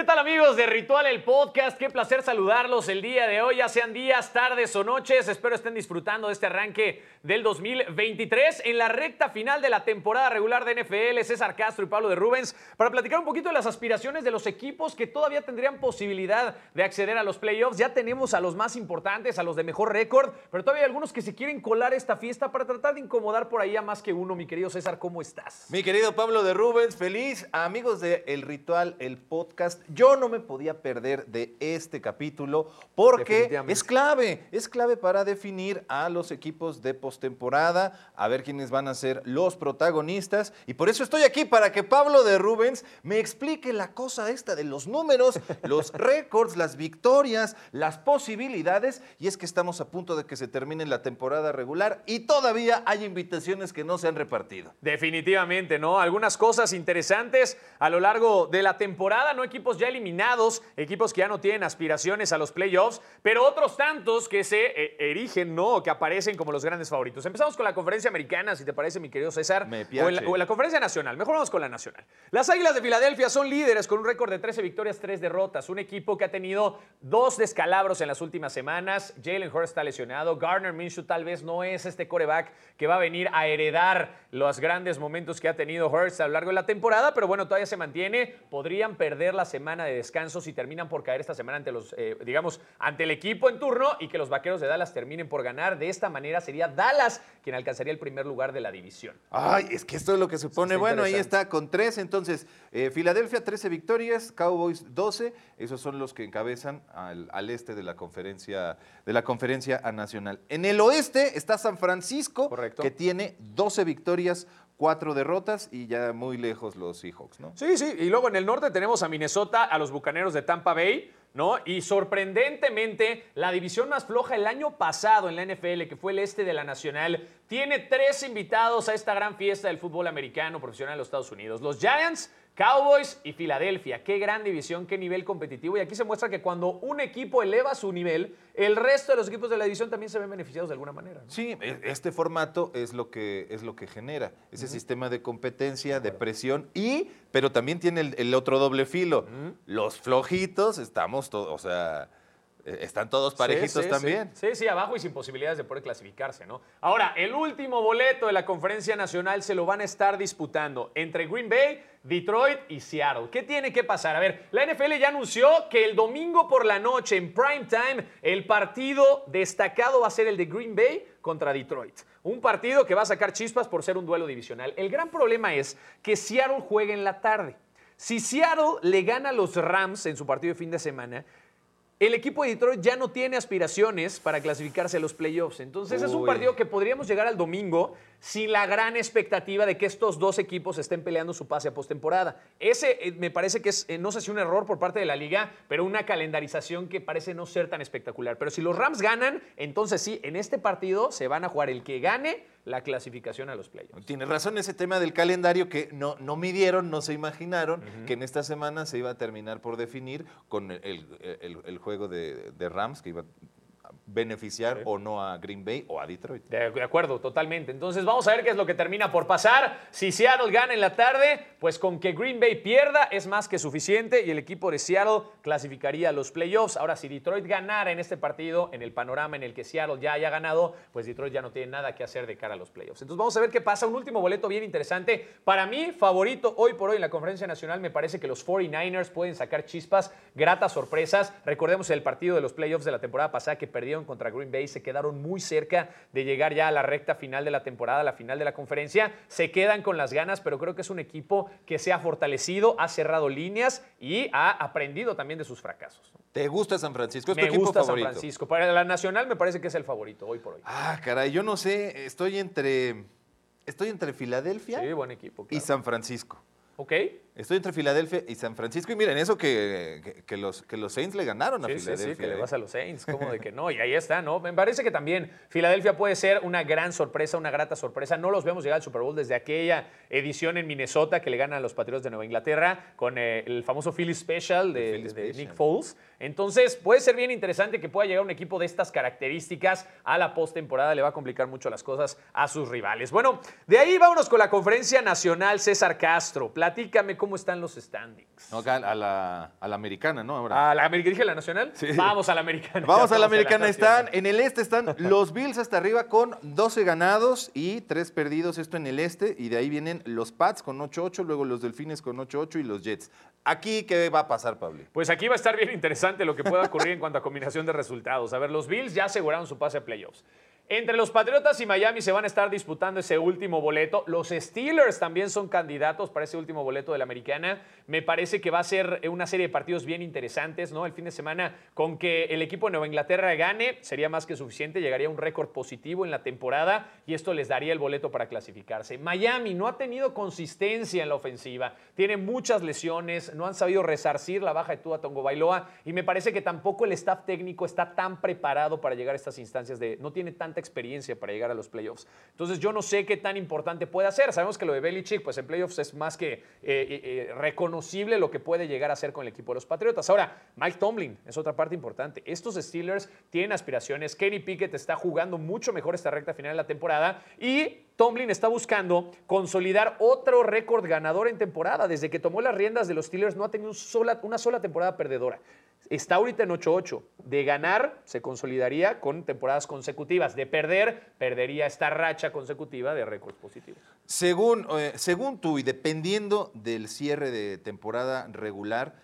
¿Qué tal amigos de Ritual el Podcast? Qué placer saludarlos el día de hoy, ya sean días, tardes o noches. Espero estén disfrutando de este arranque del 2023 en la recta final de la temporada regular de NFL. César Castro y Pablo de Rubens para platicar un poquito de las aspiraciones de los equipos que todavía tendrían posibilidad de acceder a los playoffs. Ya tenemos a los más importantes, a los de mejor récord, pero todavía hay algunos que se quieren colar esta fiesta para tratar de incomodar por ahí a más que uno. Mi querido César, ¿cómo estás? Mi querido Pablo de Rubens, feliz. Amigos de El Ritual, el podcast. Yo no me podía perder de este capítulo porque es clave, es clave para definir a los equipos de postemporada, a ver quiénes van a ser los protagonistas. Y por eso estoy aquí, para que Pablo de Rubens me explique la cosa esta de los números, los récords, las victorias, las posibilidades. Y es que estamos a punto de que se termine la temporada regular y todavía hay invitaciones que no se han repartido. Definitivamente, ¿no? Algunas cosas interesantes a lo largo de la temporada, ¿no? Equipos ya eliminados, equipos que ya no tienen aspiraciones a los playoffs, pero otros tantos que se eh, erigen, ¿no? Que aparecen como los grandes favoritos. Empezamos con la conferencia americana, si te parece, mi querido César. Me o, en la, o en la conferencia nacional. Mejor vamos con la nacional. Las Águilas de Filadelfia son líderes con un récord de 13 victorias, 3 derrotas. Un equipo que ha tenido dos descalabros en las últimas semanas. Jalen Hurst está lesionado. Garner Minshew tal vez no es este coreback que va a venir a heredar los grandes momentos que ha tenido Hurst a lo largo de la temporada, pero bueno, todavía se mantiene. Podrían perder la semana de descanso si terminan por caer esta semana ante los, eh, digamos, ante el equipo en turno y que los vaqueros de Dallas terminen por ganar. De esta manera sería Dallas quien alcanzaría el primer lugar de la división. Ay, es que esto es lo que supone. Está Bueno, ahí está con tres. Entonces, eh, Filadelfia 13 victorias, Cowboys 12. Esos son los que encabezan al, al este de la conferencia de la conferencia nacional. En el oeste está San Francisco, Correcto. que tiene 12 victorias, 4 derrotas y ya muy lejos los Seahawks, ¿no? Sí, sí. Y luego en el norte tenemos a Minnesota, a los Bucaneros de Tampa Bay, ¿no? Y sorprendentemente, la división más floja el año pasado en la NFL, que fue el este de la Nacional, tiene tres invitados a esta gran fiesta del fútbol americano profesional de los Estados Unidos. Los Giants, Cowboys y Filadelfia. Qué gran división, qué nivel competitivo. Y aquí se muestra que cuando un equipo eleva su nivel, el resto de los equipos de la división también se ven beneficiados de alguna manera. ¿no? Sí, e- este formato es lo que, es lo que genera, ese sistema de competencia, de presión y, pero también tiene el, el otro doble filo. Los flojitos estamos todos, o sea, están todos parejitos Sí, sí, también. Sí. sí, sí, abajo y sin posibilidades de poder clasificarse, ¿no? Ahora, el último boleto de la conferencia nacional se lo van a estar disputando entre Green Bay, Detroit y Seattle. ¿Qué tiene que pasar? A ver, la NFL ya anunció que el domingo por la noche, en prime time, el partido destacado va a ser el de Green Bay contra Detroit. Un partido que va a sacar chispas por ser un duelo divisional. El gran problema es que Seattle juega en la tarde. Si Seattle le gana a los Rams en su partido de fin de semana, el equipo de Detroit ya no tiene aspiraciones para clasificarse a los playoffs. Entonces es un partido que podríamos llegar al domingo sin la gran expectativa de que estos dos equipos estén peleando su pase a postemporada. Ese eh, me parece que es, eh, no sé si un error por parte de la liga, pero una calendarización que parece no ser tan espectacular. Pero si los Rams ganan, entonces sí, en este partido se van a jugar el que gane la clasificación a los playoffs. Tienes razón ese tema del calendario que no, no midieron, no se imaginaron que en esta semana se iba a terminar por definir con el, el- el- el juego de, de Rams que iba a beneficiar Sí. o no a Green Bay o a Detroit. De de acuerdo, totalmente. Entonces vamos a ver qué es lo que termina por pasar. Si Seattle gana en la tarde, pues con que Green Bay pierda es más que suficiente y el equipo de Seattle clasificaría a los playoffs. Ahora, si Detroit ganara en este partido, en el panorama en el que Seattle ya haya ganado, pues Detroit ya no tiene nada que hacer de cara a los playoffs. Entonces vamos a ver qué pasa. Un último boleto bien interesante. Para mí, favorito hoy por hoy en la conferencia nacional, me parece que los 49ers pueden sacar chispas, gratas sorpresas. Recordemos el partido de los playoffs de la temporada pasada que perdieron contra Green Bay, se quedaron muy cerca de llegar ya a la recta final de la temporada, a la final de la conferencia. Se quedan con las ganas, pero creo que es un equipo que se ha fortalecido, ha cerrado líneas y ha aprendido también de sus fracasos. ¿Te gusta San Francisco? ¿Es tu Me equipo gusta favorito? San Francisco. Para la nacional me parece que es el favorito hoy por hoy. Ah, caray, yo no sé, estoy entre estoy entre Filadelfia Sí, buen equipo. y. San Francisco. Ok. Estoy entre Filadelfia y San Francisco. Y miren, eso que, que- que los, que los Saints le ganaron a Sí, sí, Filadelfia. sí, que le ¿eh? vas a los Saints, como de que no, y ahí está, ¿no? Me parece que también Filadelfia puede ser una gran sorpresa, una grata sorpresa. No los vemos llegar al Super Bowl desde aquella edición en Minnesota que le ganan a los Patriots de Nueva Inglaterra con eh, el famoso Philly Special de, El Philly de Special. Nick Foles. Entonces, puede ser bien interesante que pueda llegar un equipo de estas características a la postemporada. Le va a complicar mucho las cosas a sus rivales. Bueno, de ahí vámonos con la conferencia nacional César Castro. Platícame cómo cómo están los standings. No, acá a la, a la americana, ¿no? Ahora. ¿A la América dije la nacional? Sí. Vamos a la americana. Vamos a la americana. Están, en el este están los Bills hasta arriba con 12 ganados y 3 perdidos, esto en el este. Y de ahí vienen los Pats con 8-8, luego los Delfines con 8-8 y los Jets. Aquí, ¿qué va a pasar, Pablo? Pues aquí va a estar bien interesante lo que pueda ocurrir en cuanto a combinación de resultados. A ver, los Bills ya aseguraron su pase a playoffs. Entre los Patriotas y Miami se van a estar disputando ese último boleto. Los Steelers también son candidatos para ese último boleto de la Americana. Me parece que va a ser una serie de partidos bien interesantes, ¿no? El fin de semana, con que el equipo de Nueva Inglaterra gane, sería más que suficiente. Llegaría a un récord positivo en la temporada y esto les daría el boleto para clasificarse. Miami no ha tenido consistencia en la ofensiva. Tiene muchas lesiones, no han sabido resarcir la baja de Tua Tongo Bailoa y me parece que tampoco el staff técnico está tan preparado para llegar a estas instancias de no tiene tanta experiencia para llegar a los playoffs. Entonces yo no sé qué tan importante puede ser. Sabemos que lo de Belichick, pues en playoffs es más que eh, eh, eh, reconocible lo que puede llegar a ser con el equipo de los Patriotas. Ahora, Mike Tomlin es otra parte importante. Estos Steelers tienen aspiraciones. Kenny Pickett está jugando mucho mejor esta recta final de la temporada y Tomlin está buscando consolidar otro récord ganador en temporada. Desde que tomó las riendas de los Steelers no ha tenido una sola temporada perdedora. Está ahorita en 8-8. De ganar, se consolidaría con temporadas consecutivas. De perder, perdería esta racha consecutiva de récords positivos. Según, eh, según tú y dependiendo del cierre de temporada regular,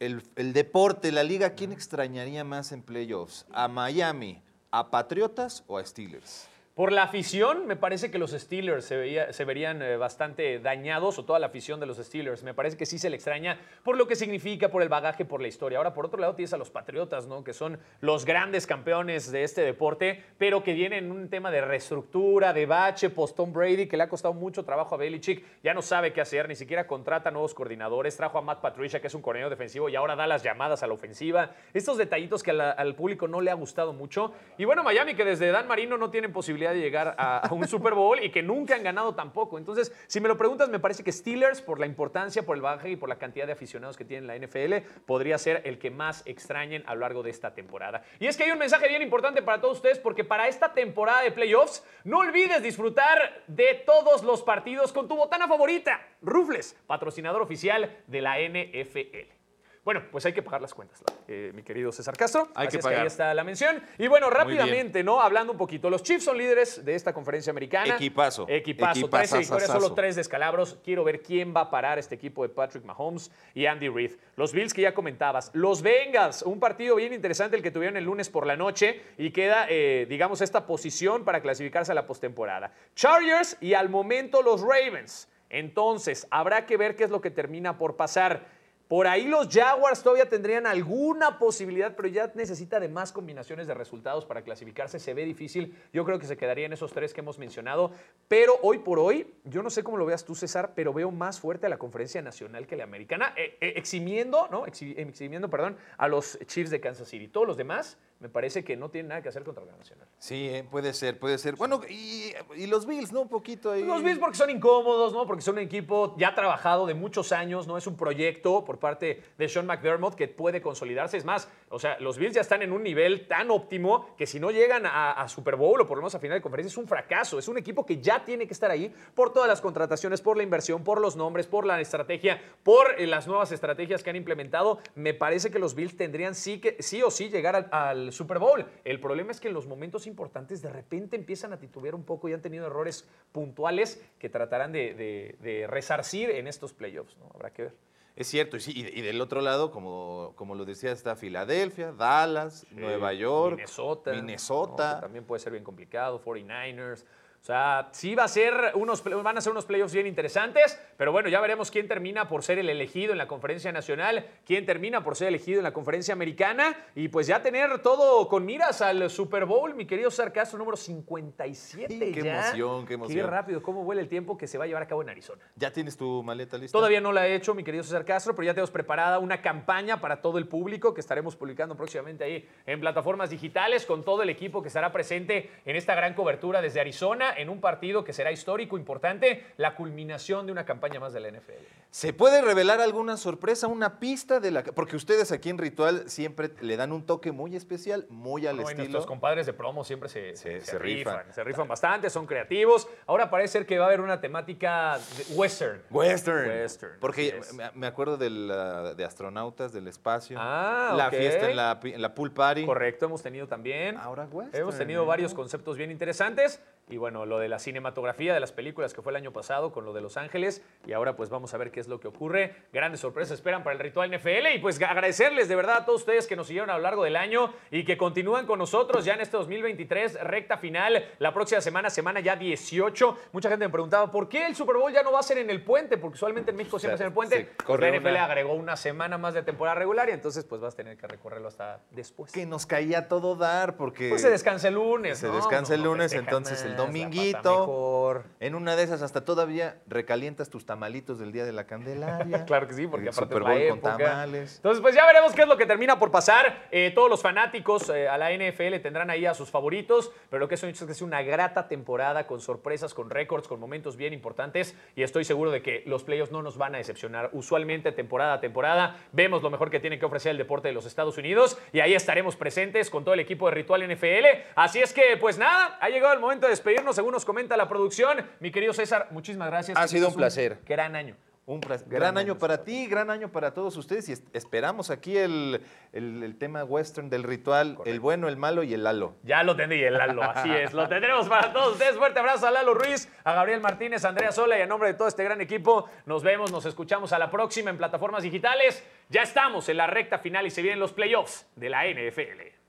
el, el deporte, la liga, ¿quién extrañaría más en playoffs? ¿A Miami, a Patriotas o a Steelers? Por la afición, me parece que los Steelers se, verían eh, bastante dañados, o toda la afición de los Steelers. Me parece que sí se le extraña por lo que significa, por el bagaje, por la historia. Ahora, por otro lado, tienes a los Patriotas, ¿no? Que son los grandes campeones de este deporte, pero que vienen en un tema de reestructura, de bache, post-Tom Brady, que le ha costado mucho trabajo a Belichick. Ya no sabe qué hacer, ni siquiera contrata nuevos coordinadores. Trajo a Matt Patricia, que es un coordinador defensivo, y ahora da las llamadas a la ofensiva. Estos detallitos que al público no le ha gustado mucho. Y bueno, Miami, que desde Dan Marino no tienen posibilidad de llegar a, a un Super Bowl y que nunca han ganado tampoco. Entonces, si me lo preguntas, me parece que Steelers, por la importancia, por el bagaje y por la cantidad de aficionados que tiene la NFL, podría ser el que más extrañen a lo largo de esta temporada. Y es que hay un mensaje bien importante para todos ustedes, porque para esta temporada de playoffs, no olvides disfrutar de todos los partidos con tu botana favorita, Rufles, patrocinador oficial de la NFL. Bueno, pues hay que pagar las cuentas, eh, mi querido César Castro. Hay Así que es pagar. ahí está la mención. Y bueno, rápidamente, ¿no? Hablando un poquito. Los Chiefs son líderes de esta conferencia americana. Equipazo. Equipazo. 13 Equipazazazazo. victorias, solo 3 descalabros. Quiero ver quién va a parar este equipo de Patrick Mahomes y Andy Reid. Los Bills que ya comentabas. Los Bengals, un partido bien interesante el que tuvieron el lunes por la noche y queda, eh, digamos, esta posición para clasificarse a la postemporada. Chargers y al momento los Ravens. Entonces, habrá que ver qué es lo que termina por pasar. Por ahí los Jaguars todavía tendrían alguna posibilidad, pero ya necesita de más combinaciones de resultados para clasificarse. Se ve difícil. Yo creo que se quedaría en esos tres que hemos mencionado. Pero hoy por hoy, yo no sé cómo lo veas tú, César, pero veo más fuerte a la conferencia nacional que la americana, eh, eh, eximiendo, ¿no? Eximiendo, perdón, a los Chiefs de Kansas City. Todos los demás, me parece que no tienen nada que hacer contra la nacional. Sí, eh, puede ser, puede ser. Bueno, y, y los Bills, ¿no? Un poquito ahí. Los Bills porque son incómodos, ¿no? Porque son un equipo ya trabajado de muchos años, ¿no? Es un proyecto por parte de Sean McDermott que puede consolidarse. Es más, o sea, los Bills ya están en un nivel tan óptimo que si no llegan a, a Super Bowl o por lo menos a final de conferencia es un fracaso. Es un equipo que ya tiene que estar ahí por todas las contrataciones, por la inversión, por los nombres, por la estrategia, por eh, las nuevas estrategias que han implementado. Me parece que los Bills tendrían sí, que, sí o sí llegar al, al Super Bowl. El problema es que en los momentos importantes de repente empiezan a titubear un poco y han tenido errores puntuales que tratarán de, de- de resarcir en estos playoffs. ¿no? Habrá que ver. Es cierto, y, sí, y, del otro lado, como, como lo decía, está Filadelfia, Dallas, Nueva York, Minnesota. Minnesota. ¿no? Que también puede ser bien complicado, 49ers. O sea, sí va a ser unos, van a ser unos playoffs bien interesantes, pero bueno, ya veremos quién termina por ser el elegido en la conferencia nacional, quién termina por ser elegido en la conferencia americana y pues ya tener todo con miras al Super Bowl, mi querido Sarcastro, número 57 Sí, qué ya. emoción, qué emoción. Qué rápido, cómo vuela el tiempo que se va a llevar a cabo en Arizona. ¿Ya tienes tu maleta lista? Todavía no la he hecho, mi querido César Castro, pero ya tenemos preparada una campaña para todo el público que estaremos publicando próximamente ahí en plataformas digitales con todo el equipo que estará presente en esta gran cobertura desde Arizona. En un partido que será histórico, importante, la culminación de una campaña más de la NFL. ¿Se puede revelar alguna sorpresa, una pista de la... Porque ustedes aquí en Ritual siempre le dan un toque muy especial, muy al No, y estilo. nuestros compadres de promo siempre se, Se- se se rifan, rifan. se rifan bastante, son creativos. Ahora parece ser que va a haber una temática de- western. Western. Western, Porque me- acuerdo de, la- de astronautas del espacio. Ah, La ok. fiesta en la, en la pool party. Correcto, hemos tenido también. Ahora western. Hemos tenido varios conceptos bien interesantes y bueno, lo de la cinematografía de las películas que fue el año pasado con lo de Los Ángeles y ahora pues vamos a ver qué es lo que ocurre. Grandes sorpresas esperan para el ritual NFL y pues agradecerles de verdad a todos ustedes que nos siguieron a lo largo del año y que continúan con nosotros ya en este 2023, recta final, la próxima semana, semana ya 18. Mucha gente me preguntaba, ¿por qué el Super Bowl ya no va a ser en el puente? Porque usualmente en México siempre es en el puente. Pues la NFL una- agregó una semana más de temporada regular y entonces pues vas a tener que recorrerlo hasta después. Que nos caía todo dar porque... Pues se descansa el lunes. Se ¿no? descansa el No, no lunes, festejas entonces el dominguito. mejor. En una de esas hasta todavía recalientas tus tamalitos del Día de la Candelaria. Claro que sí, porque El aparte Super es la Bowl con época. tamales. Entonces, pues ya veremos qué es lo que termina por pasar. Eh, todos los fanáticos eh, a la NFL tendrán ahí a sus favoritos, pero lo que hecho es que es una grata temporada con sorpresas, con récords, con momentos bien importantes y estoy seguro de que los playoffs no nos van a decepcionar. Usualmente, temporada a temporada, vemos lo mejor que tiene que ofrecer el deporte de los Estados Unidos y ahí estaremos presentes con todo el equipo de Ritual NFL. Así es que, pues nada, ha llegado el momento de despedirnos, según nos comenta la producción. Mi querido César, muchísimas gracias. Ha sido un placer. Gran año. Un. Gran Gran, año año para ti, gran año para todos ustedes y es- esperamos aquí el, el- el tema western del ritual, el bueno, el malo y el Lalo. Ya lo tendrí, el Lalo, así es. Lo tendremos para todos ustedes. Fuerte abrazo a Lalo Ruiz, a Gabriel Martínez, a Andrea Sola y a nombre de todo este gran equipo. Nos vemos, nos escuchamos a la próxima en plataformas digitales. Ya estamos en la recta final y se vienen los playoffs de la NFL.